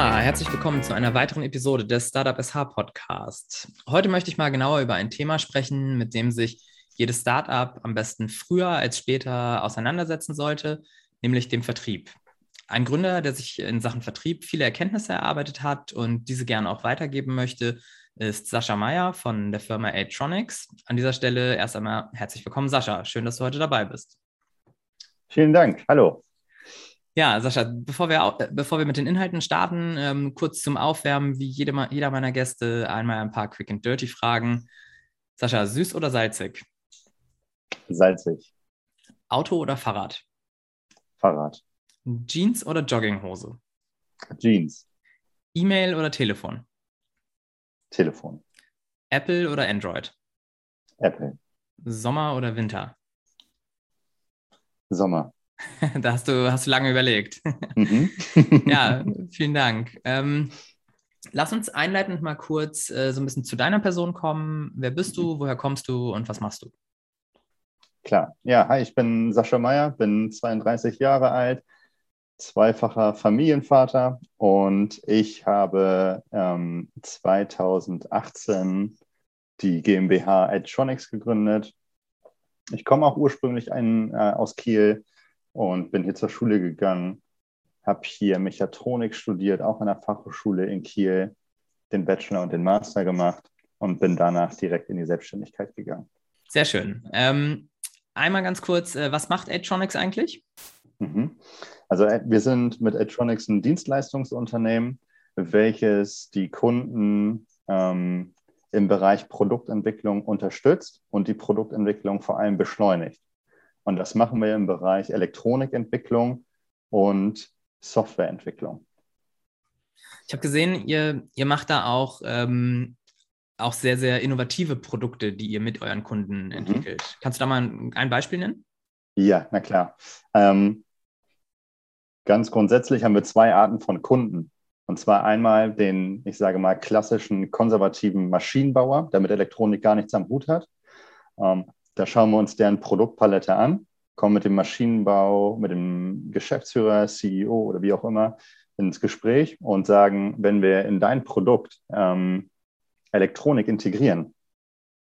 Herzlich willkommen zu einer weiteren Episode des Startup SH Podcast. Heute möchte ich mal genauer über ein Thema sprechen, mit dem sich jedes Startup am besten früher als später auseinandersetzen sollte, nämlich dem Vertrieb. Ein Gründer, der sich in Sachen Vertrieb viele Erkenntnisse erarbeitet hat und diese gerne auch weitergeben möchte, ist Sascha Meyer von der Firma Atronics. An dieser Stelle erst einmal herzlich willkommen, Sascha. Schön, dass du heute dabei bist. Vielen Dank. Hallo. Ja, Sascha, bevor wir, bevor wir mit den Inhalten starten, ähm, kurz zum Aufwärmen, wie jede, jeder meiner Gäste, einmal ein paar Quick and Dirty Fragen. Sascha, süß oder salzig? Salzig. Auto oder Fahrrad? Fahrrad. Jeans oder Jogginghose? Jeans. E-Mail oder Telefon? Telefon. Apple oder Android? Apple. Sommer oder Winter? Sommer. da hast du, hast du lange überlegt. Mhm. ja, vielen Dank. Ähm, lass uns einleitend mal kurz äh, so ein bisschen zu deiner Person kommen. Wer bist du, woher kommst du und was machst du? Klar. Ja, hi, ich bin Sascha Meyer, bin 32 Jahre alt, zweifacher Familienvater und ich habe ähm, 2018 die GmbH Adtronics gegründet. Ich komme auch ursprünglich ein, äh, aus Kiel und bin hier zur Schule gegangen, habe hier Mechatronik studiert, auch an der Fachhochschule in Kiel, den Bachelor und den Master gemacht und bin danach direkt in die Selbstständigkeit gegangen. Sehr schön. Ähm, einmal ganz kurz, äh, was macht Adtronics eigentlich? Mhm. Also äh, wir sind mit Adtronics ein Dienstleistungsunternehmen, welches die Kunden ähm, im Bereich Produktentwicklung unterstützt und die Produktentwicklung vor allem beschleunigt. Und das machen wir im Bereich Elektronikentwicklung und Softwareentwicklung. Ich habe gesehen, ihr, ihr macht da auch, ähm, auch sehr, sehr innovative Produkte, die ihr mit euren Kunden mhm. entwickelt. Mhm. Kannst du da mal ein, ein Beispiel nennen? Ja, na klar. Ähm, ganz grundsätzlich haben wir zwei Arten von Kunden. Und zwar einmal den, ich sage mal, klassischen konservativen Maschinenbauer, der mit Elektronik gar nichts am Hut hat. Ähm, da schauen wir uns deren Produktpalette an, kommen mit dem Maschinenbau, mit dem Geschäftsführer, CEO oder wie auch immer ins Gespräch und sagen, wenn wir in dein Produkt ähm, Elektronik integrieren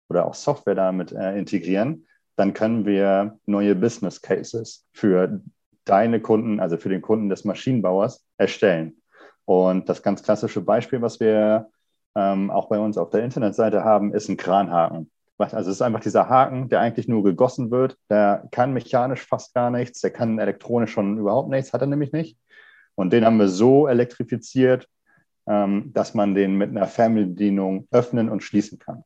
oder auch Software damit äh, integrieren, dann können wir neue Business Cases für deine Kunden, also für den Kunden des Maschinenbauers, erstellen. Und das ganz klassische Beispiel, was wir ähm, auch bei uns auf der Internetseite haben, ist ein Kranhaken. Also es ist einfach dieser Haken, der eigentlich nur gegossen wird. Der kann mechanisch fast gar nichts, der kann elektronisch schon überhaupt nichts, hat er nämlich nicht. Und den haben wir so elektrifiziert, ähm, dass man den mit einer Fernbedienung öffnen und schließen kann.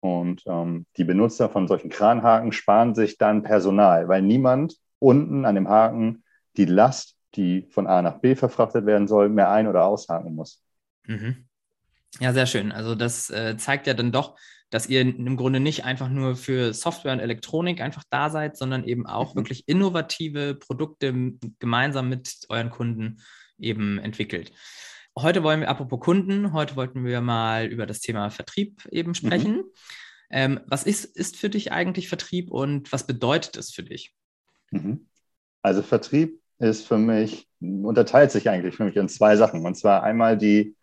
Und ähm, die Benutzer von solchen Kranhaken sparen sich dann Personal, weil niemand unten an dem Haken die Last, die von A nach B verfrachtet werden soll, mehr ein- oder aushaken muss. Mhm. Ja, sehr schön. Also das äh, zeigt ja dann doch, dass ihr im Grunde nicht einfach nur für Software und Elektronik einfach da seid, sondern eben auch mhm. wirklich innovative Produkte gemeinsam mit euren Kunden eben entwickelt. Heute wollen wir, apropos Kunden, heute wollten wir mal über das Thema Vertrieb eben sprechen. Mhm. Ähm, was ist, ist für dich eigentlich Vertrieb und was bedeutet es für dich? Mhm. Also Vertrieb ist für mich, unterteilt sich eigentlich für mich in zwei Sachen. Und zwar einmal die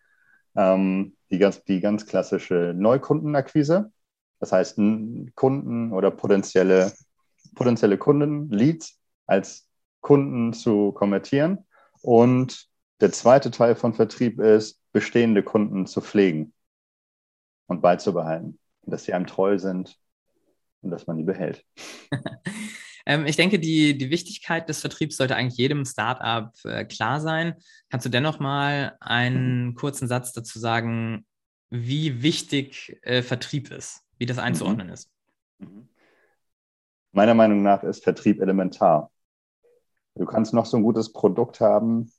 ähm, die, ganz, die ganz klassische Neukundenakquise. Das heißt, Kunden oder potenzielle, potenzielle Kunden, Leads als Kunden zu konvertieren. Und der zweite Teil von Vertrieb ist, bestehende Kunden zu pflegen und beizubehalten. Dass sie einem treu sind und dass man die behält. Ähm, ich denke, die, die Wichtigkeit des Vertriebs sollte eigentlich jedem Startup äh, klar sein. Kannst du dennoch mal einen kurzen Satz dazu sagen, wie wichtig äh, Vertrieb ist, wie das einzuordnen mhm. ist? Meiner Meinung nach ist Vertrieb elementar. Du kannst noch so ein gutes Produkt haben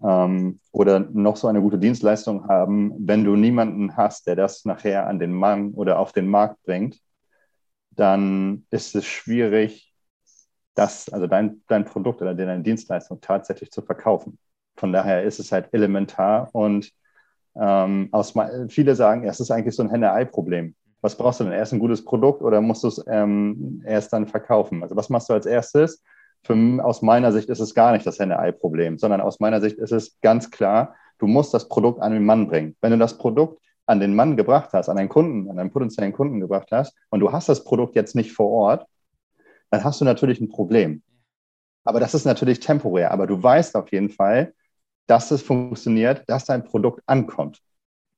ähm, oder noch so eine gute Dienstleistung haben, wenn du niemanden hast, der das nachher an den Mann oder auf den Markt bringt, dann ist es schwierig, das, also dein, dein Produkt oder deine Dienstleistung tatsächlich zu verkaufen. Von daher ist es halt elementar und ähm, aus, viele sagen, es ist eigentlich so ein Henne-Ei-Problem. Was brauchst du denn? Erst ein gutes Produkt oder musst du es ähm, erst dann verkaufen? Also was machst du als erstes? für, aus meiner Sicht ist es gar nicht das Henne-Ei-Problem, sondern aus meiner Sicht ist es ganz klar, du musst das Produkt an den Mann bringen. Wenn du das Produkt an den Mann gebracht hast, an einen Kunden, an einen potenziellen Kunden gebracht hast und du hast das Produkt jetzt nicht vor Ort, dann hast du natürlich ein Problem. Aber das ist natürlich temporär. Aber du weißt auf jeden Fall, dass es funktioniert, dass dein Produkt ankommt.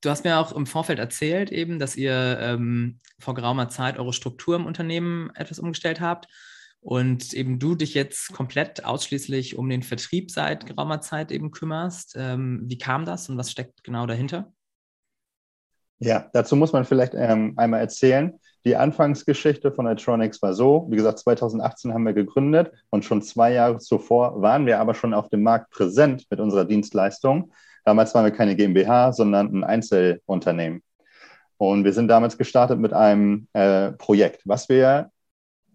Du hast mir auch im Vorfeld erzählt, eben, dass ihr ähm, vor geraumer Zeit eure Struktur im Unternehmen etwas umgestellt habt und eben du dich jetzt komplett ausschließlich um den Vertrieb seit geraumer Zeit eben kümmerst. Ähm, wie kam das und was steckt genau dahinter? Ja, dazu muss man vielleicht ähm, einmal erzählen. Die Anfangsgeschichte von Electronics war so, wie gesagt, 2018 haben wir gegründet und schon zwei Jahre zuvor waren wir aber schon auf dem Markt präsent mit unserer Dienstleistung. Damals waren wir keine GmbH, sondern ein Einzelunternehmen. Und wir sind damals gestartet mit einem äh, Projekt, was wir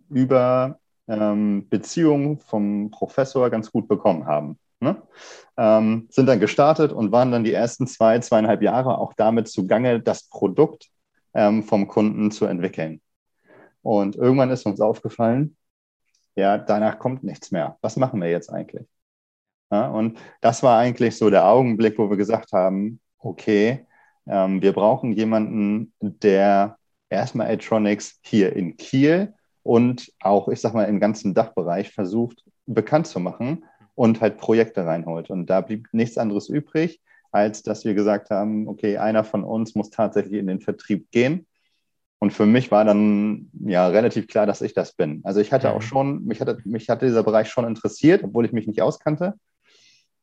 über ähm, Beziehungen vom Professor ganz gut bekommen haben. Ne? Ähm, sind dann gestartet und waren dann die ersten zwei, zweieinhalb Jahre auch damit zugange, das Produkt ähm, vom Kunden zu entwickeln. Und irgendwann ist uns aufgefallen, ja, danach kommt nichts mehr. Was machen wir jetzt eigentlich? Ja, und das war eigentlich so der Augenblick, wo wir gesagt haben, okay, ähm, wir brauchen jemanden, der erstmal Atronics hier in Kiel und auch, ich sag mal, im ganzen Dachbereich versucht bekannt zu machen und halt Projekte reinholt. Und da blieb nichts anderes übrig, als dass wir gesagt haben, okay, einer von uns muss tatsächlich in den Vertrieb gehen. Und für mich war dann ja relativ klar, dass ich das bin. Also ich hatte auch mhm. schon, mich hatte, mich hatte dieser Bereich schon interessiert, obwohl ich mich nicht auskannte.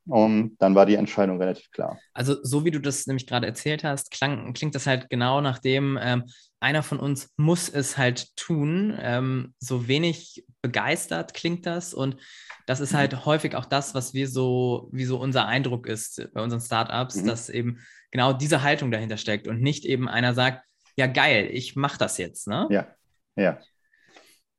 Und dann war die Entscheidung relativ klar. Also, so wie du das nämlich gerade erzählt hast, klang, klingt das halt genau nach dem, ähm, einer von uns muss es halt tun. Ähm, so wenig begeistert klingt das. Und das ist halt mhm. häufig auch das, was wir so, wie so unser Eindruck ist bei unseren Startups, mhm. dass eben genau diese Haltung dahinter steckt und nicht eben einer sagt, ja geil, ich mache das jetzt. Ne? Ja, ja.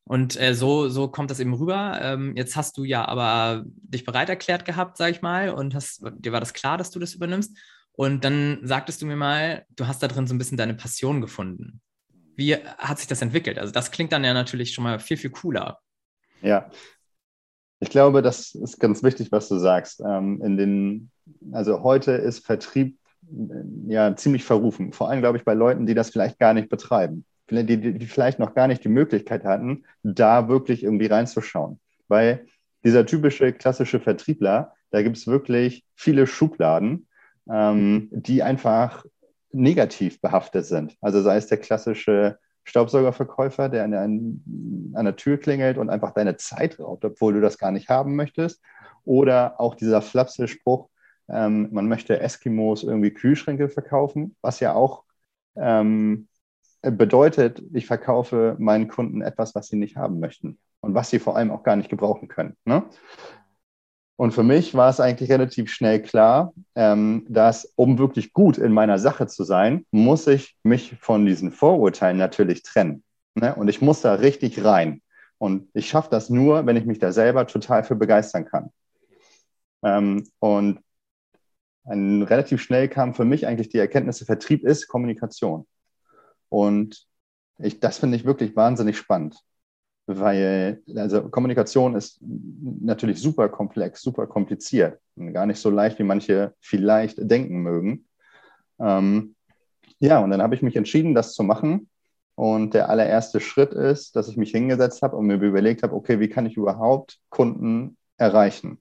Und äh, so, so kommt das eben rüber. Ähm, jetzt hast du ja aber dich bereit erklärt gehabt, sag ich mal, und hast, dir war das klar, dass du das übernimmst. Und dann sagtest du mir mal, du hast da drin so ein bisschen deine Passion gefunden. Wie hat sich das entwickelt? Also das klingt dann ja natürlich schon mal viel, viel cooler. Ja, ich glaube, das ist ganz wichtig, was du sagst. Ähm, in den, also heute ist Vertrieb äh, ja ziemlich verrufen. Vor allem, glaube ich, bei Leuten, die das vielleicht gar nicht betreiben. Die, die vielleicht noch gar nicht die Möglichkeit hatten, da wirklich irgendwie reinzuschauen. Weil dieser typische klassische Vertriebler, da gibt es wirklich viele Schubladen, ähm, die einfach negativ behaftet sind. Also sei es der klassische Staubsaugerverkäufer, der an der, an der Tür klingelt und einfach deine Zeit raubt, obwohl du das gar nicht haben möchtest. Oder auch dieser flapsige Spruch, ähm, man möchte Eskimos irgendwie Kühlschränke verkaufen, was ja auch ähm, bedeutet, ich verkaufe meinen Kunden etwas, was sie nicht haben möchten und was sie vor allem auch gar nicht gebrauchen können. Ne? Und für mich war es eigentlich relativ schnell klar, ähm, dass um wirklich gut in meiner Sache zu sein, muss ich mich von diesen Vorurteilen natürlich trennen. Ne? Und ich muss da richtig rein. Und ich schaffe das nur, wenn ich mich da selber total für begeistern kann. Ähm, und ein, relativ schnell kam für mich eigentlich die Erkenntnis, Vertrieb ist Kommunikation. Und ich, das finde ich wirklich wahnsinnig spannend weil also Kommunikation ist natürlich super komplex, super kompliziert gar nicht so leicht, wie manche vielleicht denken mögen. Ähm, ja, und dann habe ich mich entschieden, das zu machen. Und der allererste Schritt ist, dass ich mich hingesetzt habe und mir überlegt habe, okay, wie kann ich überhaupt Kunden erreichen?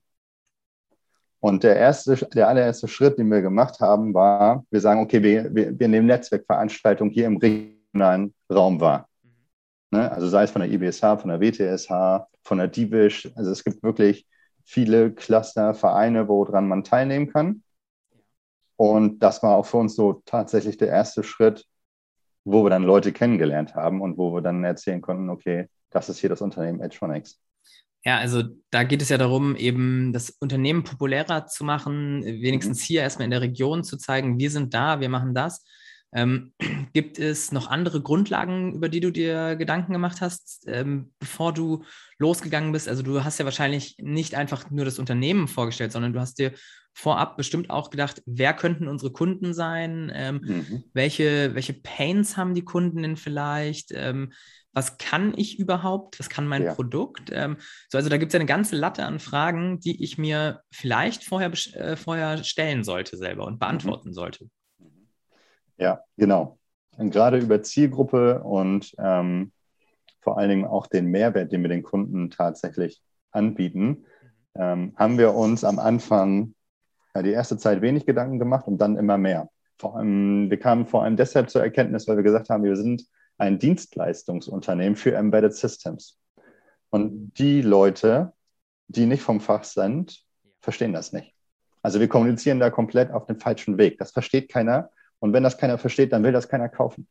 Und der erste, der allererste Schritt, den wir gemacht haben, war, wir sagen, okay, wir, wir, wir nehmen Netzwerkveranstaltungen hier im regionalen Raum wahr. Ne? Also sei es von der IBSH, von der WTSH, von der DIVISH. Also es gibt wirklich viele Cluster, Vereine, woran man teilnehmen kann. Und das war auch für uns so tatsächlich der erste Schritt, wo wir dann Leute kennengelernt haben und wo wir dann erzählen konnten, okay, das ist hier das Unternehmen Edgetronics. Ja, also da geht es ja darum, eben das Unternehmen populärer zu machen, wenigstens mhm. hier erstmal in der Region zu zeigen, wir sind da, wir machen das. Ähm, gibt es noch andere Grundlagen, über die du dir Gedanken gemacht hast, ähm, bevor du losgegangen bist? Also du hast ja wahrscheinlich nicht einfach nur das Unternehmen vorgestellt, sondern du hast dir vorab bestimmt auch gedacht, wer könnten unsere Kunden sein? Ähm, mhm. welche, welche Pains haben die Kunden denn vielleicht? Was kann ich überhaupt? Was kann mein ja. Produkt? Ähm, so, also da gibt es ja eine ganze Latte an Fragen, die ich mir vielleicht vorher, äh, vorher stellen sollte selber und beantworten mhm. sollte. Ja, genau. Und gerade über Zielgruppe und ähm, vor allen Dingen auch den Mehrwert, den wir den Kunden tatsächlich anbieten, ähm, haben wir uns am Anfang ja, die erste Zeit wenig Gedanken gemacht und dann immer mehr. Vor allem, wir kamen vor allem deshalb zur Erkenntnis, weil wir gesagt haben, wir sind ein Dienstleistungsunternehmen für Embedded Systems. Und die Leute, die nicht vom Fach sind, verstehen das nicht. Also wir kommunizieren da komplett auf dem falschen Weg. Das versteht keiner. Und wenn das keiner versteht, dann will das keiner kaufen.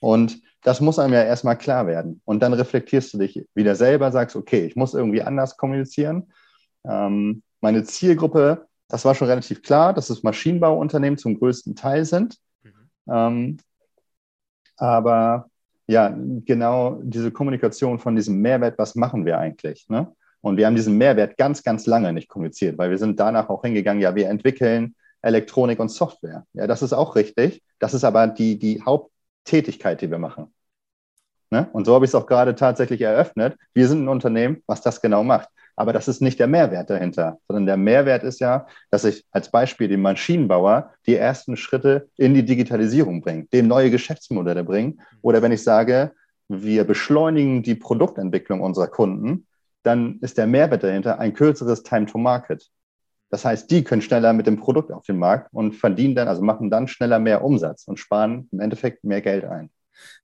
Und das muss einem ja erstmal klar werden. Und dann reflektierst du dich wieder selber, sagst, okay, ich muss irgendwie anders kommunizieren. Ähm, meine Zielgruppe, das war schon relativ klar, dass es Maschinenbauunternehmen zum größten Teil sind. Mhm. Ähm, aber ja, genau diese Kommunikation von diesem Mehrwert, was machen wir eigentlich? Ne? Und wir haben diesen Mehrwert ganz, ganz lange nicht kommuniziert, weil wir sind danach auch hingegangen, ja, wir entwickeln Elektronik und Software. Ja, das ist auch richtig. Das ist aber die, die Haupttätigkeit, die wir machen. Ne? Und so habe ich es auch gerade tatsächlich eröffnet. Wir sind ein Unternehmen, was das genau macht. Aber das ist nicht der Mehrwert dahinter, sondern der Mehrwert ist ja, dass ich als Beispiel den Maschinenbauer die ersten Schritte in die Digitalisierung bringe, dem neue Geschäftsmodelle bringe. Oder wenn ich sage, wir beschleunigen die Produktentwicklung unserer Kunden, dann ist der Mehrwert dahinter ein kürzeres Time to Market. Das heißt, die können schneller mit dem Produkt auf den Markt und verdienen dann, also machen dann schneller mehr Umsatz und sparen im Endeffekt mehr Geld ein.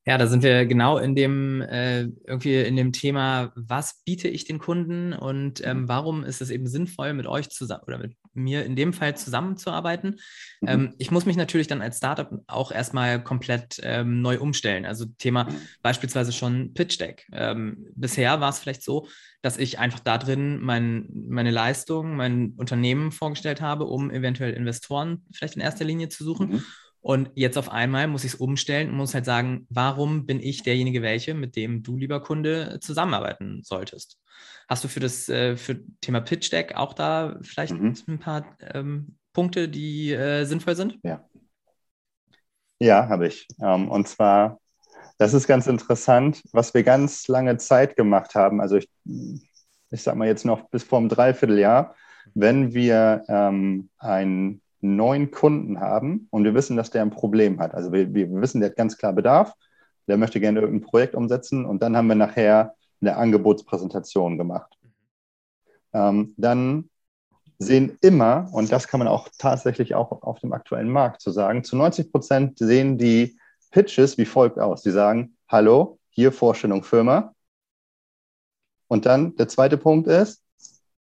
Ja, da sind wir genau in dem äh, irgendwie in dem Thema, was biete ich den Kunden und ähm, mhm. warum ist es eben sinnvoll, mit euch zusammen oder mit mir in dem Fall zusammenzuarbeiten. Mhm. Ähm, ich muss mich natürlich dann als Startup auch erstmal komplett ähm, neu umstellen. Also Thema mhm. beispielsweise schon Pitch Deck. Ähm, bisher war es vielleicht so, dass ich einfach da drin mein, meine Leistung, mein Unternehmen vorgestellt habe, um eventuell Investoren vielleicht in erster Linie zu suchen. Mhm. Und jetzt auf einmal muss ich es umstellen und muss halt sagen, warum bin ich derjenige welche, mit dem du, lieber Kunde, zusammenarbeiten solltest? Hast du für das äh, für Thema Pitch Deck auch da vielleicht mhm. ein paar ähm, Punkte, die äh, sinnvoll sind? Ja. Ja, habe ich. Ähm, und zwar, das ist ganz interessant, was wir ganz lange Zeit gemacht haben. Also ich, ich sage mal jetzt noch bis vor einem Dreivierteljahr, wenn wir ähm, ein neun Kunden haben und wir wissen, dass der ein Problem hat. Also wir, wir wissen, der hat ganz klar Bedarf, der möchte gerne irgendein Projekt umsetzen und dann haben wir nachher eine Angebotspräsentation gemacht. Ähm, dann sehen immer, und das kann man auch tatsächlich auch auf dem aktuellen Markt zu sagen, zu 90 Prozent sehen die Pitches wie folgt aus. Sie sagen, hallo, hier Vorstellung Firma. Und dann der zweite Punkt ist,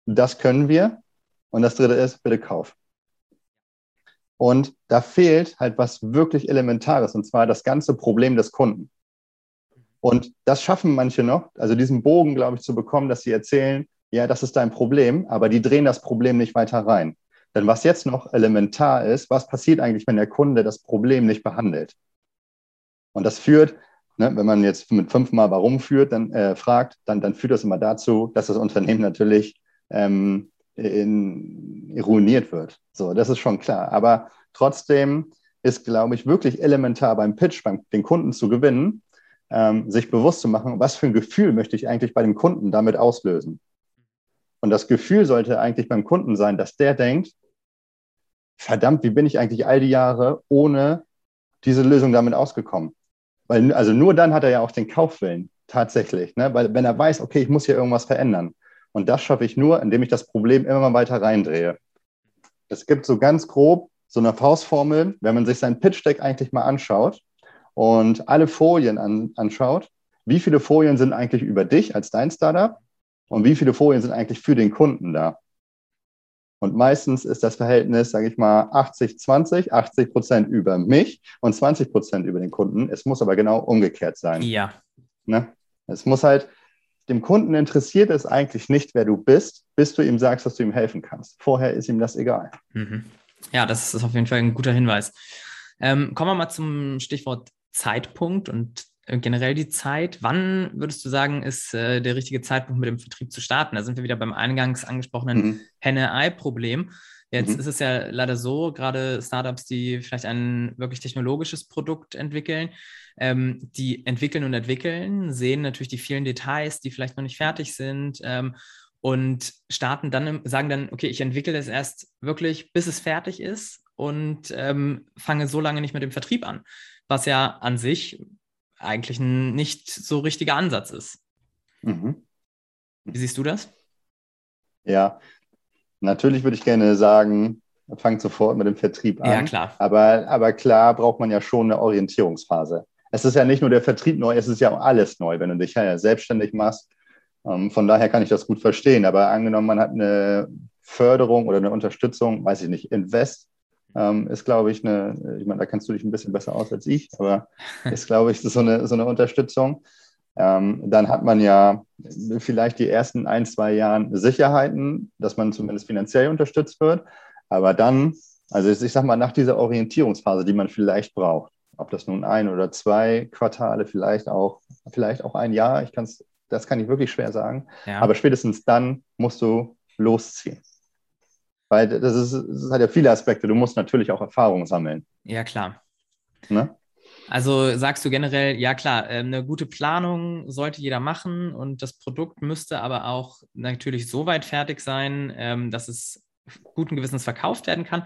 das können wir. Und das dritte ist, bitte kauf. Und da fehlt halt was wirklich Elementares, und zwar das ganze Problem des Kunden. Und das schaffen manche noch, also diesen Bogen, glaube ich, zu bekommen, dass sie erzählen, ja, das ist dein Problem, aber die drehen das Problem nicht weiter rein. Denn was jetzt noch elementar ist, was passiert eigentlich, wenn der Kunde das Problem nicht behandelt? Und das führt, ne, wenn man jetzt mit fünfmal warum führt, dann äh, fragt, dann, dann führt das immer dazu, dass das Unternehmen natürlich ähm, in, ruiniert wird. So, das ist schon klar. Aber trotzdem ist, glaube ich, wirklich elementar beim Pitch, beim, den Kunden zu gewinnen, ähm, sich bewusst zu machen, was für ein Gefühl möchte ich eigentlich bei dem Kunden damit auslösen. Und das Gefühl sollte eigentlich beim Kunden sein, dass der denkt, verdammt, wie bin ich eigentlich all die Jahre ohne diese Lösung damit ausgekommen? Weil, also nur dann hat er ja auch den Kaufwillen, tatsächlich. Ne? Weil wenn er weiß, okay, ich muss hier irgendwas verändern. Und das schaffe ich nur, indem ich das Problem immer mal weiter reindrehe. Es gibt so ganz grob so eine Faustformel, wenn man sich sein Pitch-Deck eigentlich mal anschaut und alle Folien an, anschaut, wie viele Folien sind eigentlich über dich als dein Startup und wie viele Folien sind eigentlich für den Kunden da. Und meistens ist das Verhältnis, sage ich mal, 80-20, 80 Prozent über mich und 20 Prozent über den Kunden. Es muss aber genau umgekehrt sein. Ja. Ne? Es muss halt, dem Kunden interessiert es eigentlich nicht, wer du bist, bis du ihm sagst, dass du ihm helfen kannst. Vorher ist ihm das egal. Mhm. Ja, das ist auf jeden Fall ein guter Hinweis. Ähm, kommen wir mal zum Stichwort Zeitpunkt und äh, generell die Zeit. Wann würdest du sagen, ist äh, der richtige Zeitpunkt, mit dem Vertrieb zu starten? Da sind wir wieder beim eingangs angesprochenen mhm. Henne-Ei-Problem. Jetzt mhm. ist es ja leider so, gerade Startups, die vielleicht ein wirklich technologisches Produkt entwickeln, ähm, die entwickeln und entwickeln, sehen natürlich die vielen Details, die vielleicht noch nicht fertig sind ähm, und starten dann, sagen dann, okay, ich entwickle es erst wirklich, bis es fertig ist und ähm, fange so lange nicht mit dem Vertrieb an, was ja an sich eigentlich ein nicht so richtiger Ansatz ist. Mhm. Wie siehst du das? Ja, natürlich würde ich gerne sagen, fangt sofort mit dem Vertrieb an. Ja, klar. Aber, aber klar braucht man ja schon eine Orientierungsphase. Es ist ja nicht nur der Vertrieb neu, es ist ja auch alles neu, wenn du dich ja selbstständig machst. Ähm, von daher kann ich das gut verstehen. Aber angenommen, man hat eine Förderung oder eine Unterstützung, weiß ich nicht, Invest ähm, ist, glaube ich, eine, ich meine, da kennst du dich ein bisschen besser aus als ich, aber ist, glaube ich, so eine, so eine Unterstützung. Ähm, dann hat man ja vielleicht die ersten ein, zwei Jahren Sicherheiten, dass man zumindest finanziell unterstützt wird. Aber dann, also ich sage mal, nach dieser Orientierungsphase, die man vielleicht braucht, ob das nun ein oder zwei Quartale, vielleicht auch, vielleicht auch ein Jahr, ich kann's, das kann ich wirklich schwer sagen. Ja. Aber spätestens dann musst du losziehen. Weil das, ist, das hat ja viele Aspekte. Du musst natürlich auch Erfahrung sammeln. Ja, klar. Ne? Also sagst du generell, ja klar, ähm, eine gute Planung sollte jeder machen und das Produkt müsste aber auch natürlich so weit fertig sein, ähm, dass es guten Gewissens verkauft werden kann.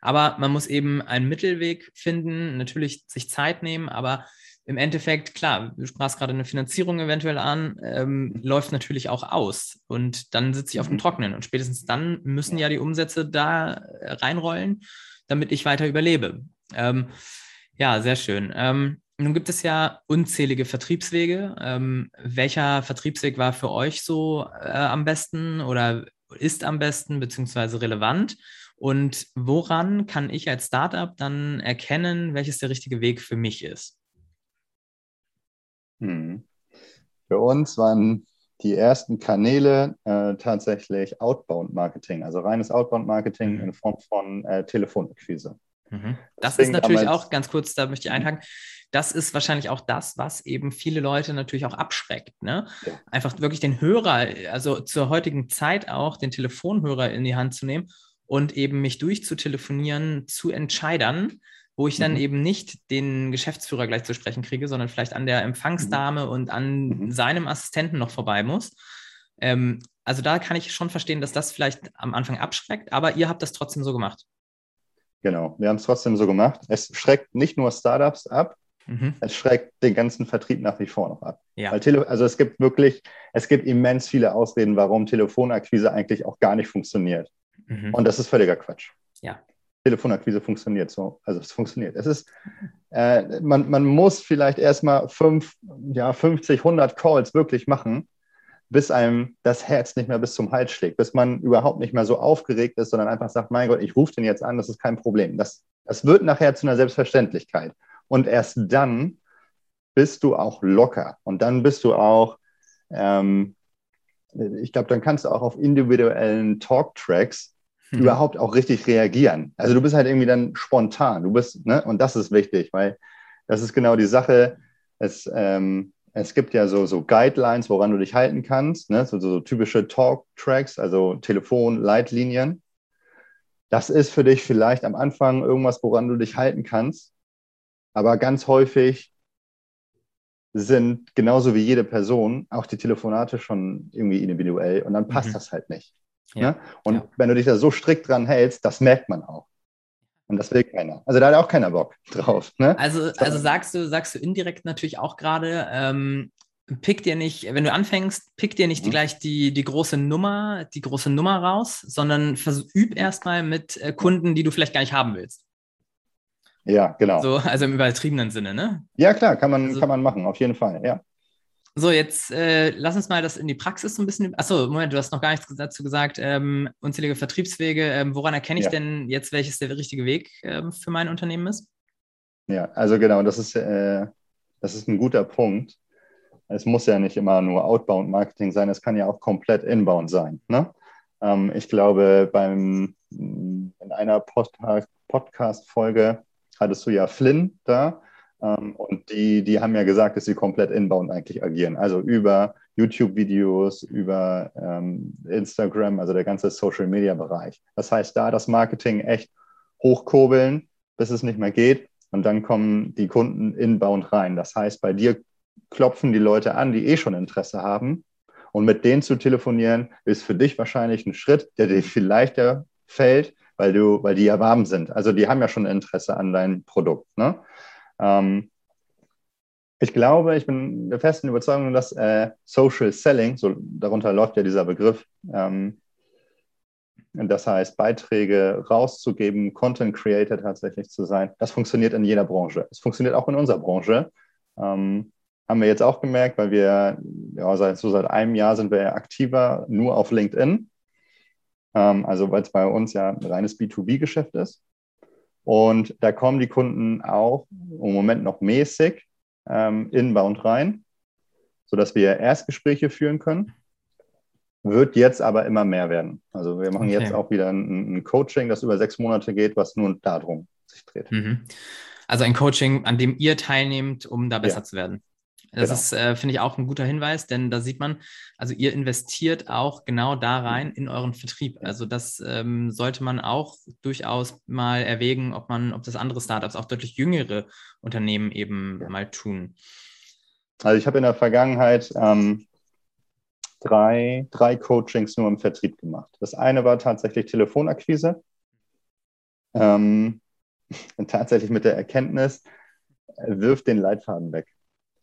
Aber man muss eben einen Mittelweg finden, natürlich sich Zeit nehmen, aber im Endeffekt, klar, du sprachst gerade eine Finanzierung eventuell an, ähm, läuft natürlich auch aus. Und dann sitze ich auf dem mhm. Trockenen. Und spätestens dann müssen ja die Umsätze da äh, reinrollen, damit ich weiter überlebe. Ähm, ja, sehr schön. Ähm, nun gibt es ja unzählige Vertriebswege. Ähm, welcher Vertriebsweg war für euch so äh, am besten oder ist am besten beziehungsweise relevant? Und woran kann ich als Startup dann erkennen, welches der richtige Weg für mich ist? Hm. Für uns waren die ersten Kanäle äh, tatsächlich Outbound-Marketing, also reines Outbound-Marketing mhm. in Form von äh, Telefonakquise. Mhm. Das, das ist natürlich auch, ganz kurz, da möchte ich einhaken, das ist wahrscheinlich auch das, was eben viele Leute natürlich auch abschreckt. Ne? Ja. Einfach wirklich den Hörer, also zur heutigen Zeit auch den Telefonhörer in die Hand zu nehmen und eben mich durchzutelefonieren zu Entscheidern, wo ich dann mhm. eben nicht den Geschäftsführer gleich zu sprechen kriege, sondern vielleicht an der Empfangsdame mhm. und an mhm. seinem Assistenten noch vorbei muss. Ähm, also da kann ich schon verstehen, dass das vielleicht am Anfang abschreckt, aber ihr habt das trotzdem so gemacht. Genau, wir haben es trotzdem so gemacht. Es schreckt nicht nur Startups ab, mhm. es schreckt den ganzen Vertrieb nach wie vor noch ab. Ja. also es gibt wirklich, es gibt immens viele Ausreden, warum Telefonakquise eigentlich auch gar nicht funktioniert. Mhm. Und das ist völliger Quatsch. Ja. Telefonakquise funktioniert so. Also es funktioniert. Es ist, äh, man, man muss vielleicht erstmal fünf, ja, 50, 100 Calls wirklich machen, bis einem das Herz nicht mehr bis zum Hals schlägt, bis man überhaupt nicht mehr so aufgeregt ist, sondern einfach sagt, mein Gott, ich rufe den jetzt an, das ist kein Problem. Das, das wird nachher zu einer Selbstverständlichkeit. Und erst dann bist du auch locker und dann bist du auch, ähm, ich glaube, dann kannst du auch auf individuellen Talk-Tracks mhm. überhaupt auch richtig reagieren. Also du bist halt irgendwie dann spontan. Du bist, ne? Und das ist wichtig, weil das ist genau die Sache. Es, ähm, es gibt ja so, so Guidelines, woran du dich halten kannst, ne? so, so typische Talk-Tracks, also Telefon-Leitlinien. Das ist für dich vielleicht am Anfang irgendwas, woran du dich halten kannst. Aber ganz häufig sind genauso wie jede Person auch die Telefonate schon irgendwie individuell und dann passt mhm. das halt nicht. Ja. Ne? Und ja. wenn du dich da so strikt dran hältst, das merkt man auch. Und das will keiner. Also da hat auch keiner Bock drauf. Ne? Also, also sagst du, sagst du indirekt natürlich auch gerade, ähm, pick dir nicht, wenn du anfängst, pick dir nicht mhm. gleich die, die große Nummer, die große Nummer raus, sondern üb erstmal mit äh, Kunden, die du vielleicht gar nicht haben willst. Ja, genau. So, also im übertriebenen Sinne, ne? Ja, klar, kann man, also, kann man machen, auf jeden Fall, ja. So, jetzt äh, lass uns mal das in die Praxis so ein bisschen. Achso, Moment, du hast noch gar nichts dazu gesagt. Ähm, unzählige Vertriebswege. Ähm, woran erkenne ich ja. denn jetzt, welches der richtige Weg ähm, für mein Unternehmen ist? Ja, also genau, das ist, äh, das ist ein guter Punkt. Es muss ja nicht immer nur Outbound-Marketing sein, es kann ja auch komplett Inbound sein. Ne? Ähm, ich glaube, beim, in einer Podcast-Folge hattest du ja Flynn da. Ähm, und die, die haben ja gesagt, dass sie komplett inbound eigentlich agieren. Also über YouTube-Videos, über ähm, Instagram, also der ganze Social-Media-Bereich. Das heißt, da das Marketing echt hochkurbeln, bis es nicht mehr geht. Und dann kommen die Kunden inbound rein. Das heißt, bei dir klopfen die Leute an, die eh schon Interesse haben. Und mit denen zu telefonieren, ist für dich wahrscheinlich ein Schritt, der dir viel leichter fällt, weil, du, weil die ja warm sind. Also die haben ja schon Interesse an deinem Produkt. Ne? Ähm, ich glaube, ich bin der festen Überzeugung, dass äh, Social Selling, so darunter läuft ja dieser Begriff, ähm, das heißt, Beiträge rauszugeben, Content Creator tatsächlich zu sein, das funktioniert in jeder Branche. Es funktioniert auch in unserer Branche. Ähm, haben wir jetzt auch gemerkt, weil wir, ja, seit, so seit einem Jahr sind wir aktiver nur auf LinkedIn. Ähm, also, weil es bei uns ja ein reines B2B-Geschäft ist. Und da kommen die Kunden auch im Moment noch mäßig ähm, inbound rein, sodass wir Erstgespräche führen können. Wird jetzt aber immer mehr werden. Also wir machen okay. jetzt auch wieder ein, ein, Coaching, das über sechs Monate geht, was nur darum sich dreht. Mhm. Also ein Coaching, an dem ihr teilnehmt, um da besser ja. zu werden. Das genau. ist, äh, finde ich, auch ein guter Hinweis, denn da sieht man, also ihr investiert auch genau da rein in euren Vertrieb. Also das ähm, sollte man auch durchaus mal erwägen, ob man, ob das andere Startups, auch deutlich jüngere Unternehmen eben mal tun. Also ich habe in der Vergangenheit ähm, drei, drei Coachings nur im Vertrieb gemacht. Das eine war tatsächlich Telefonakquise. Ähm, tatsächlich mit der Erkenntnis, äh, wirf den Leitfaden weg.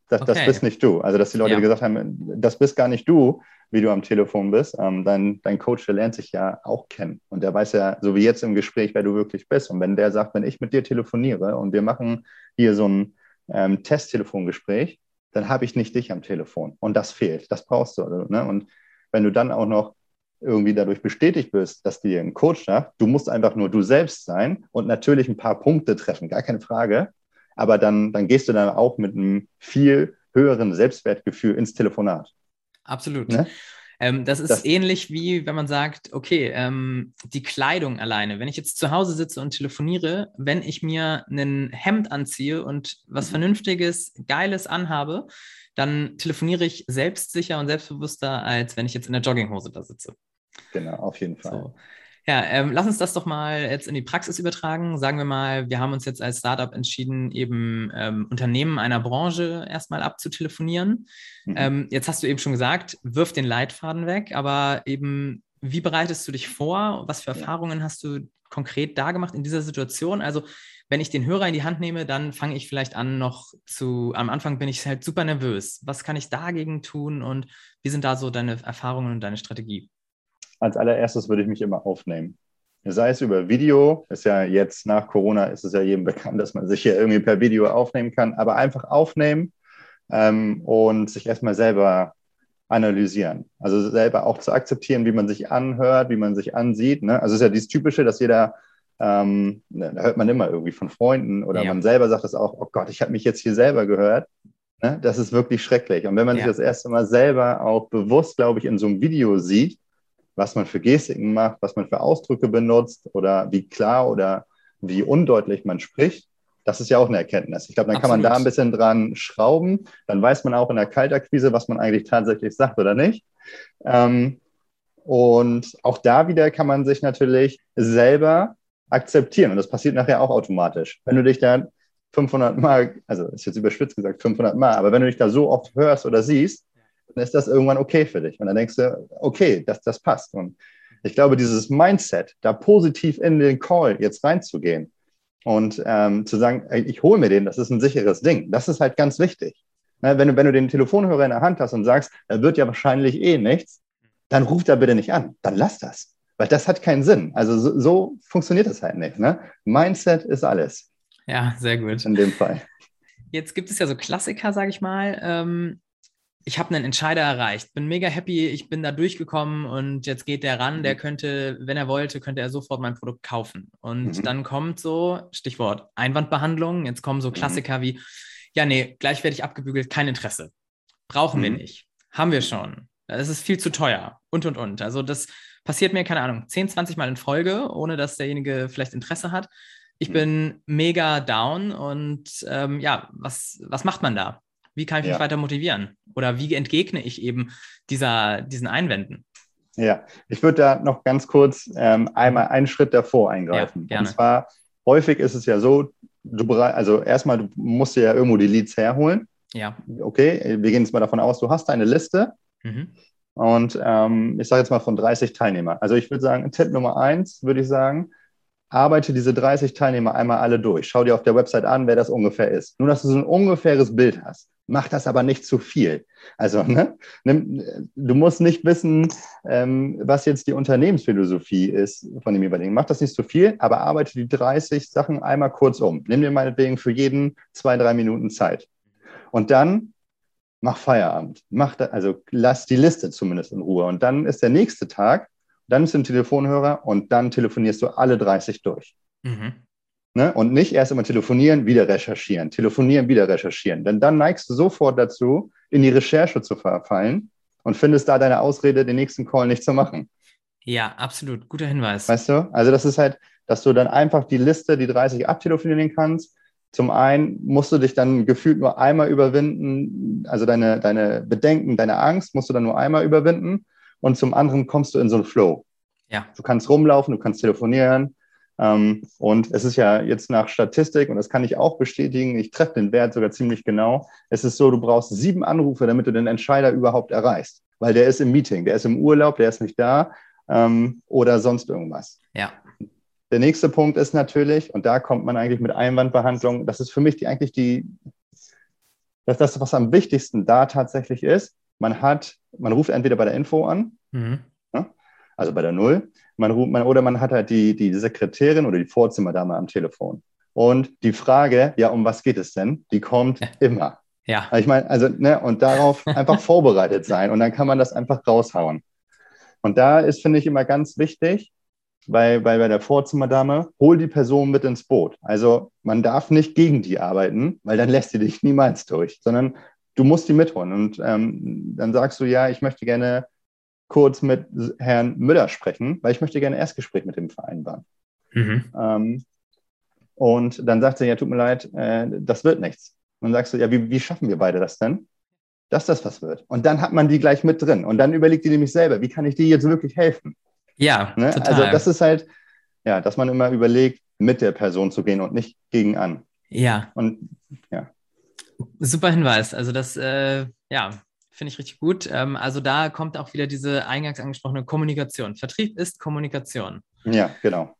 Das, okay. das bist nicht du. Also, dass die Leute ja. gesagt haben, das bist gar nicht du, wie du am Telefon bist. Ähm, dein, dein Coach, der lernt sich ja auch kennen. Und der weiß ja, so wie jetzt im Gespräch, wer du wirklich bist. Und wenn der sagt, wenn ich mit dir telefoniere und wir machen hier so ein ähm, Testtelefongespräch, dann habe ich nicht dich am Telefon. Und das fehlt. Das brauchst du. Also, ne? Und wenn du dann auch noch irgendwie dadurch bestätigt bist, dass dir ein Coach sagt, du musst einfach nur du selbst sein und natürlich ein paar Punkte treffen, gar keine Frage aber dann, dann gehst du dann auch mit einem viel höheren Selbstwertgefühl ins Telefonat. Absolut. Ne? Ähm, das ist das, ähnlich wie wenn man sagt, okay, ähm, die Kleidung alleine. Wenn ich jetzt zu Hause sitze und telefoniere, wenn ich mir ein Hemd anziehe und was mhm. Vernünftiges, Geiles anhabe, dann telefoniere ich selbstsicher und selbstbewusster, als wenn ich jetzt in der Jogginghose da sitze. Genau, auf jeden Fall. So. Ja, ähm, lass uns das doch mal jetzt in die Praxis übertragen. Sagen wir mal, wir haben uns jetzt als Startup entschieden, eben ähm, Unternehmen einer Branche erstmal abzutelefonieren. Mhm. Ähm, jetzt hast du eben schon gesagt, wirf den Leitfaden weg, aber eben, wie bereitest du dich vor? Was für Erfahrungen hast du konkret da gemacht in dieser Situation? Also, wenn ich den Hörer in die Hand nehme, dann fange ich vielleicht an, noch zu, am Anfang bin ich halt super nervös. Was kann ich dagegen tun und wie sind da so deine Erfahrungen und deine Strategie? Als allererstes würde ich mich immer aufnehmen. Sei es über Video, ist ja jetzt nach Corona ist es ja jedem bekannt, dass man sich hier irgendwie per Video aufnehmen kann, aber einfach aufnehmen ähm, und sich erstmal selber analysieren. Also selber auch zu akzeptieren, wie man sich anhört, wie man sich ansieht. Ne? Also es ist ja dieses Typische, dass jeder, ähm, da hört man immer irgendwie von Freunden oder ja. man selber sagt das auch, oh Gott, ich habe mich jetzt hier selber gehört. Ne? Das ist wirklich schrecklich. Und wenn man ja. sich das erste Mal selber auch bewusst, glaube ich, in so einem Video sieht, was man für Gestiken macht, was man für Ausdrücke benutzt oder wie klar oder wie undeutlich man spricht. Das ist ja auch eine Erkenntnis. Ich glaube, dann Absolut. kann man da ein bisschen dran schrauben. Dann weiß man auch in der Kaltakquise, was man eigentlich tatsächlich sagt oder nicht. Ähm, und auch da wieder kann man sich natürlich selber akzeptieren. Und das passiert nachher auch automatisch. Wenn du dich da 500 Mal, also ist jetzt überspitzt gesagt 500 Mal, aber wenn du dich da so oft hörst oder siehst, dann ist das irgendwann okay für dich. Und dann denkst du, okay, das, das passt. Und ich glaube, dieses Mindset, da positiv in den Call jetzt reinzugehen und ähm, zu sagen, ich hole mir den, das ist ein sicheres Ding, das ist halt ganz wichtig. Ne, wenn, du, wenn du den Telefonhörer in der Hand hast und sagst, er wird ja wahrscheinlich eh nichts, dann ruf da bitte nicht an, dann lass das. Weil das hat keinen Sinn. Also so, so funktioniert das halt nicht. Ne? Mindset ist alles. Ja, sehr gut. In dem Fall. Jetzt gibt es ja so Klassiker, sage ich mal. Ähm, ich habe einen Entscheider erreicht, bin mega happy, ich bin da durchgekommen und jetzt geht der ran, der mhm. könnte, wenn er wollte, könnte er sofort mein Produkt kaufen. Und mhm. dann kommt so, Stichwort Einwandbehandlung, jetzt kommen so mhm. Klassiker mhm. wie, ja, nee, gleich werde ich abgebügelt, kein Interesse. Brauchen wir mhm. nicht. Haben wir schon. Das ist viel zu teuer und und und. Also das passiert mir, keine Ahnung, 10, 20 Mal in Folge, ohne dass derjenige vielleicht Interesse hat. Ich mhm. bin mega down und ähm, ja, was, was macht man da? Wie kann ich Ja. mich weiter motivieren? Oder wie entgegne ich eben dieser, diesen Einwänden? Ja, ich würde da noch ganz kurz ähm, einmal einen Schritt davor eingreifen. Ja. Und zwar, häufig ist es ja so, du also erstmal, du musst dir ja irgendwo die Leads herholen. Ja. Okay, wir gehen jetzt mal davon aus, du hast eine Liste Mhm. und ähm, ich sage jetzt mal von 30 Teilnehmern. Also ich würde sagen, Tipp Nummer eins würde ich sagen, arbeite diese 30 Teilnehmer einmal alle durch. Schau dir auf der Website an, wer das ungefähr ist. Nur, dass du so ein ungefähres Bild hast. Mach das aber nicht zu viel. Also, ne, du musst nicht wissen, ähm, was jetzt die Unternehmensphilosophie ist von dem jeweiligen. Mach das nicht zu viel, aber arbeite die 30 Sachen einmal kurz um. Nimm dir meinetwegen für jeden zwei, drei Minuten Zeit. Und dann mach Feierabend. Mach da, also lass die Liste zumindest in Ruhe. Und dann ist der nächste Tag, dann ist ein Telefonhörer und dann telefonierst du alle 30 durch. Mhm. Ne? Und nicht erst immer telefonieren, wieder recherchieren, telefonieren, wieder recherchieren. Denn dann neigst du sofort dazu, in die Recherche zu verfallen und findest da deine Ausrede, den nächsten Call nicht zu machen. Ja, absolut. Guter Hinweis. Weißt du? Also das ist halt, dass du dann einfach die Liste, die 30 abtelefonieren kannst. Zum einen musst du dich dann gefühlt nur einmal überwinden, also deine, deine Bedenken, deine Angst musst du dann nur einmal überwinden. Und zum anderen kommst du in so einen Flow. Ja. Du kannst rumlaufen, du kannst telefonieren. Ähm, und es ist ja jetzt nach Statistik, und das kann ich auch bestätigen, ich treffe den Wert sogar ziemlich genau. Es ist so, du brauchst sieben Anrufe, damit du den Entscheider überhaupt erreichst. Weil der ist im Meeting, der ist im Urlaub, der ist nicht da ähm, oder sonst irgendwas. Ja. Der nächste Punkt ist natürlich, und da kommt man eigentlich mit Einwandbehandlung, das ist für mich die, eigentlich die, das, das, was am wichtigsten da tatsächlich ist. Man hat, man ruft entweder bei der Info an, Mhm. also bei der Null, man ruft, man, oder man hat halt die, die Sekretärin oder die Vorzimmerdame am Telefon. Und die Frage, ja, um was geht es denn, die kommt Ja. immer. Ja. Also Ich meine, also, ne, und darauf einfach vorbereitet sein und dann kann man das einfach raushauen. Und da ist, finde ich, immer ganz wichtig, bei, bei, bei der Vorzimmerdame, hol die Person mit ins Boot. Also man darf nicht gegen die arbeiten, weil dann lässt sie dich niemals durch, sondern du musst die mitholen. Und ähm, dann sagst du, ja, ich möchte gerne kurz mit Herrn Müller sprechen, weil ich möchte gerne Erstgespräch mit dem vereinbaren. Mhm. Ähm, und dann sagt sie, ja, tut mir leid, äh, das wird nichts. Und dann sagst du, ja, wie, wie schaffen wir beide das denn? Dass das was wird. Und dann hat man die gleich mit drin. Und dann überlegt die nämlich selber, wie kann ich dir jetzt wirklich helfen? Ja, Ne? total. Also das ist halt, ja, dass man immer überlegt, mit der Person zu gehen und nicht gegen an. ja, Und super Hinweis. Also das, äh, ja, finde ich richtig gut. Ähm, also da kommt auch wieder diese eingangs angesprochene Kommunikation. Vertrieb ist Kommunikation. ja, genau.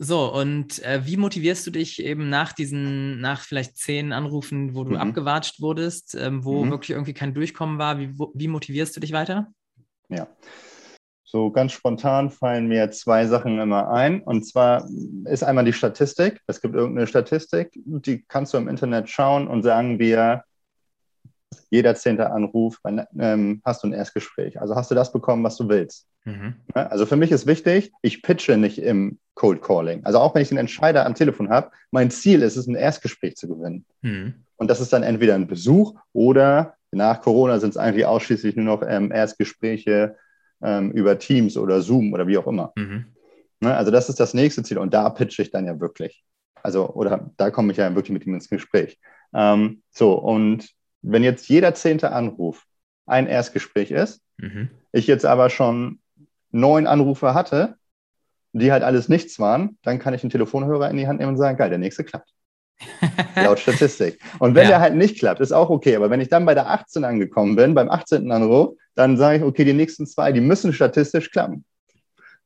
So, und äh, wie motivierst du dich eben nach diesen, nach vielleicht zehn Anrufen, wo du Mhm. abgewatscht wurdest, ähm, wo Mhm. wirklich irgendwie kein Durchkommen war? Wie, wo, wie motivierst du dich weiter? Ja. So ganz spontan fallen mir zwei Sachen immer ein. Und zwar ist einmal die Statistik. Es gibt irgendeine Statistik, die kannst du im Internet schauen und sagen dir, jeder zehnte Anruf, wann, ähm, hast du ein Erstgespräch. Also hast du das bekommen, was du willst. Mhm. Ne? Also für mich ist wichtig, ich pitche nicht im Cold Calling. Also auch wenn ich den Entscheider am Telefon habe, mein Ziel ist es, ein Erstgespräch zu gewinnen. Mhm. Und das ist dann entweder ein Besuch oder nach Corona sind es eigentlich ausschließlich nur noch ähm, Erstgespräche ähm, über Teams oder Zoom oder wie auch immer. Mhm. Ne? Also das ist das nächste Ziel und da pitche ich dann ja wirklich. Also, oder da komme ich ja wirklich mit ihm ins Gespräch. Ähm, so, und wenn jetzt jeder zehnte Anruf ein Erstgespräch ist, Mhm. ich jetzt aber schon neun Anrufe hatte, die halt alles nichts waren, dann kann ich einen Telefonhörer in die Hand nehmen und sagen, geil, der nächste klappt. Laut Statistik. Und wenn Ja. der halt nicht klappt, ist auch okay. Aber wenn ich dann bei der 18 angekommen bin, beim 18. Anruf, dann sage ich, okay, die nächsten zwei, die müssen statistisch klappen.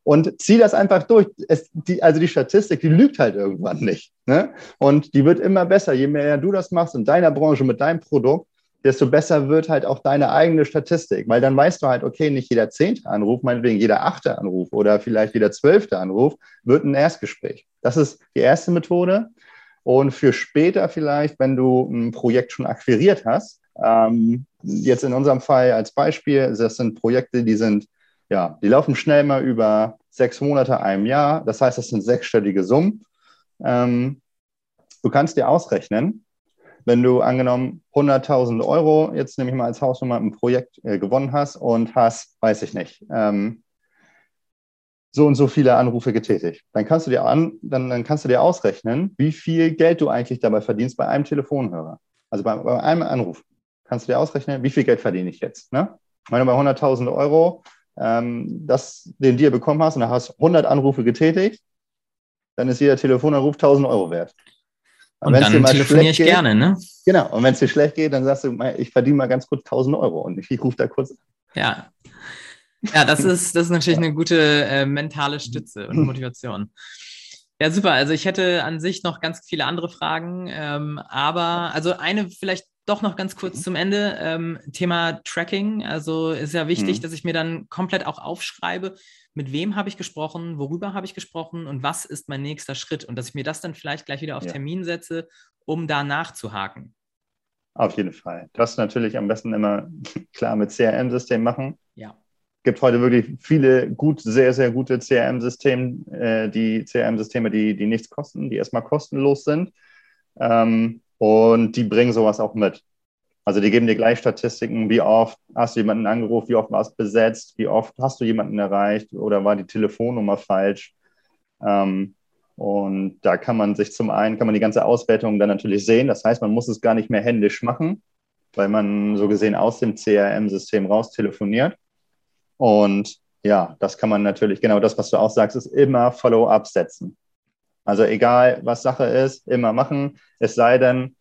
Und zieh das einfach durch. Es, die, also die Statistik, die lügt halt irgendwann nicht. Ne? Und die wird immer besser. Je mehr du das machst in deiner Branche mit deinem Produkt, desto besser wird halt auch deine eigene Statistik. Weil dann weißt du halt, okay, nicht jeder zehnte Anruf, meinetwegen jeder achte Anruf oder vielleicht jeder zwölfte Anruf wird ein Erstgespräch. Das ist die erste Methode. Und für später vielleicht, wenn du ein Projekt schon akquiriert hast, ähm, jetzt in unserem Fall als Beispiel, das sind Projekte, die sind, ja, die laufen schnell mal über sechs Monate, einem Jahr. Das heißt, das sind sechsstellige Summen. Ähm, du kannst dir ausrechnen, wenn du angenommen 100.000 Euro, jetzt nehme ich mal als Hausnummer ein Projekt äh, gewonnen hast und hast, weiß ich nicht, ähm, so und so viele Anrufe getätigt. Dann kannst du dir an, dann, dann kannst du dir ausrechnen, wie viel Geld du eigentlich dabei verdienst bei einem Telefonhörer. Also bei, bei einem Anruf. Kannst du dir ausrechnen, wie viel Geld verdiene ich jetzt? Ne? Wenn du bei 100.000 Euro ähm, das, den dir bekommen hast und da hast 100 Anrufe getätigt, dann ist jeder Telefonanruf 1000 Euro wert. Und, und dann telefoniere ich geht, gerne, ne? Genau. Und wenn es dir schlecht geht, dann sagst du, ich verdiene mal ganz kurz 1000 Euro und ich, ich rufe da kurz an. Ja. Ja, das ist, das ist natürlich eine gute äh, mentale Stütze und Motivation. Ja, super. Also ich hätte an sich noch ganz viele andere Fragen, ähm, aber also eine vielleicht doch noch ganz kurz zum Ende. Ähm, Thema Tracking. Also ist ja wichtig, mhm. dass ich mir dann komplett auch aufschreibe, mit wem habe ich gesprochen, worüber habe ich gesprochen und was ist mein nächster Schritt und dass ich mir das dann vielleicht gleich wieder auf ja. Termin setze, um da nachzuhaken. Auf jeden Fall. Das natürlich am besten immer klar mit CRM-System machen. Ja. Gibt heute wirklich viele gut, sehr, sehr gute CRM-Systeme, äh, die CRM-Systeme, die, die nichts kosten, die erstmal kostenlos sind. Ähm, und die bringen sowas auch mit. Also die geben dir gleich Statistiken, wie oft hast du jemanden angerufen, wie oft war es besetzt, wie oft hast du jemanden erreicht oder war die Telefonnummer falsch. Ähm, und da kann man sich zum einen, kann man die ganze Auswertung dann natürlich sehen. Das heißt, man muss es gar nicht mehr händisch machen, weil man so gesehen aus dem CRM-System raus telefoniert. Und ja, das kann man natürlich, genau das, was du auch sagst, ist immer Follow-up setzen. Also egal, was Sache ist, immer machen. Es sei denn,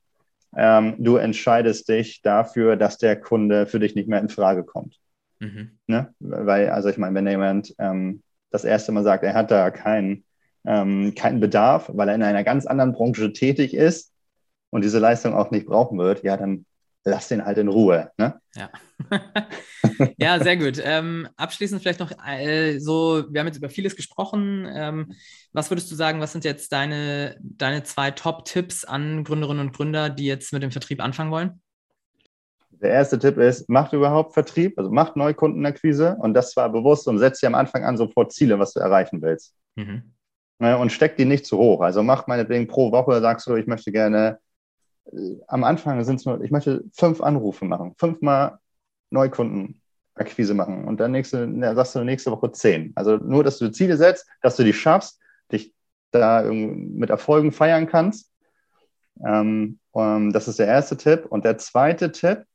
ähm, du entscheidest dich dafür, dass der Kunde für dich nicht mehr in Frage kommt. Mhm. Ne? Weil, also ich meine, wenn jemand ähm, das erste Mal sagt, er hat da keinen ähm, keinen Bedarf, weil er in einer ganz anderen Branche tätig ist und diese Leistung auch nicht brauchen wird, ja, dann lass den halt in Ruhe. Ne? Ja. ja, sehr gut. Ähm, abschließend vielleicht noch äh, so, wir haben jetzt über vieles gesprochen. Ähm, was würdest du sagen, was sind jetzt deine, deine zwei Top-Tipps an Gründerinnen und Gründer, die jetzt mit dem Vertrieb anfangen wollen? Der erste Tipp ist, macht überhaupt Vertrieb, also macht Neukundenakquise und das zwar bewusst und setzt dir am Anfang an sofort Ziele, was du erreichen willst. Mhm. Ne, und steck die nicht zu hoch. Also mach meinetwegen pro Woche, sagst du, ich möchte gerne, am Anfang sind es nur, ich möchte fünf Anrufe machen, fünfmal Neukundenakquise machen und dann nächste, na, sagst du nächste Woche zehn. Also nur, dass du Ziele setzt, dass du die schaffst, dich da mit Erfolgen feiern kannst. Ähm, um, das ist der erste Tipp. Und der zweite Tipp,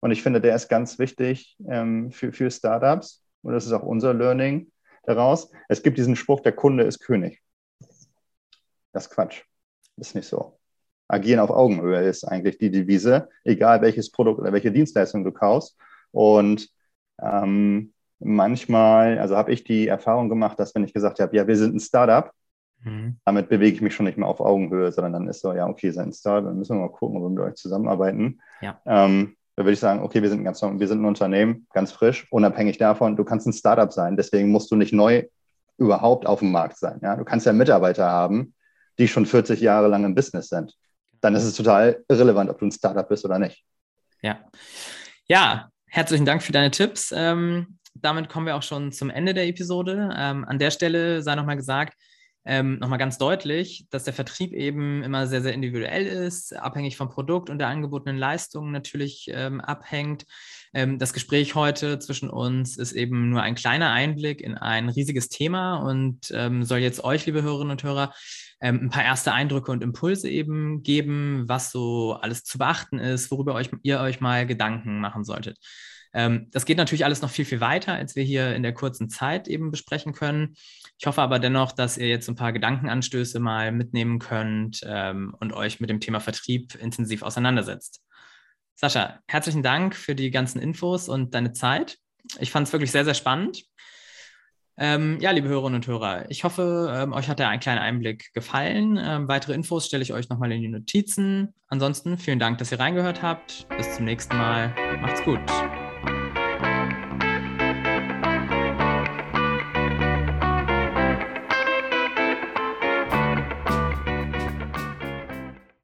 und ich finde, der ist ganz wichtig ähm, für, für Startups, und das ist auch unser Learning daraus. Es gibt diesen Spruch, der Kunde ist König. Das ist Quatsch. Ist nicht so. Agieren auf Augenhöhe ist eigentlich die Devise, egal welches Produkt oder welche Dienstleistung du kaufst. Und ähm, manchmal, also habe ich die Erfahrung gemacht, dass wenn ich gesagt habe, ja, wir sind ein Startup, mhm. damit bewege ich mich schon nicht mehr auf Augenhöhe, sondern dann ist so, ja, okay, sind ein Startup, dann müssen wir mal gucken, ob wir mit euch zusammenarbeiten. Ja. Ähm, da würde ich sagen, okay, wir sind, ganz, wir sind ein Unternehmen, ganz frisch, unabhängig davon, du kannst ein Startup sein, deswegen musst du nicht neu überhaupt auf dem Markt sein. Ja? Du kannst ja Mitarbeiter haben, die schon 40 Jahre lang im Business sind. Dann ist es total irrelevant, ob du ein Startup bist oder nicht. Ja. Ja, herzlichen Dank für deine Tipps. Ähm, damit kommen wir auch schon zum Ende der Episode. Ähm, an der Stelle sei nochmal gesagt, ähm, nochmal ganz deutlich, dass der Vertrieb eben immer sehr, sehr individuell ist, abhängig vom Produkt und der angebotenen Leistung natürlich ähm, abhängt. Ähm, das Gespräch heute zwischen uns ist eben nur ein kleiner Einblick in ein riesiges Thema und ähm, soll jetzt euch, liebe Hörerinnen und Hörer, ähm, ein paar erste Eindrücke und Impulse eben geben, was so alles zu beachten ist, worüber euch, ihr euch mal Gedanken machen solltet. Ähm, das geht natürlich alles noch viel, viel weiter, als wir hier in der kurzen Zeit eben besprechen können. Ich hoffe aber dennoch, dass ihr jetzt ein paar Gedankenanstöße mal mitnehmen könnt ähm, und euch mit dem Thema Vertrieb intensiv auseinandersetzt. Sascha, herzlichen Dank für die ganzen Infos und deine Zeit. Ich fand es wirklich sehr, sehr spannend. Ähm, ja, liebe Hörerinnen und Hörer, ich hoffe, ähm, euch hat der ein kleiner Einblick gefallen. Ähm, weitere Infos stelle ich euch nochmal in die Notizen. Ansonsten vielen Dank, dass ihr reingehört habt. Bis zum nächsten Mal. Macht's gut.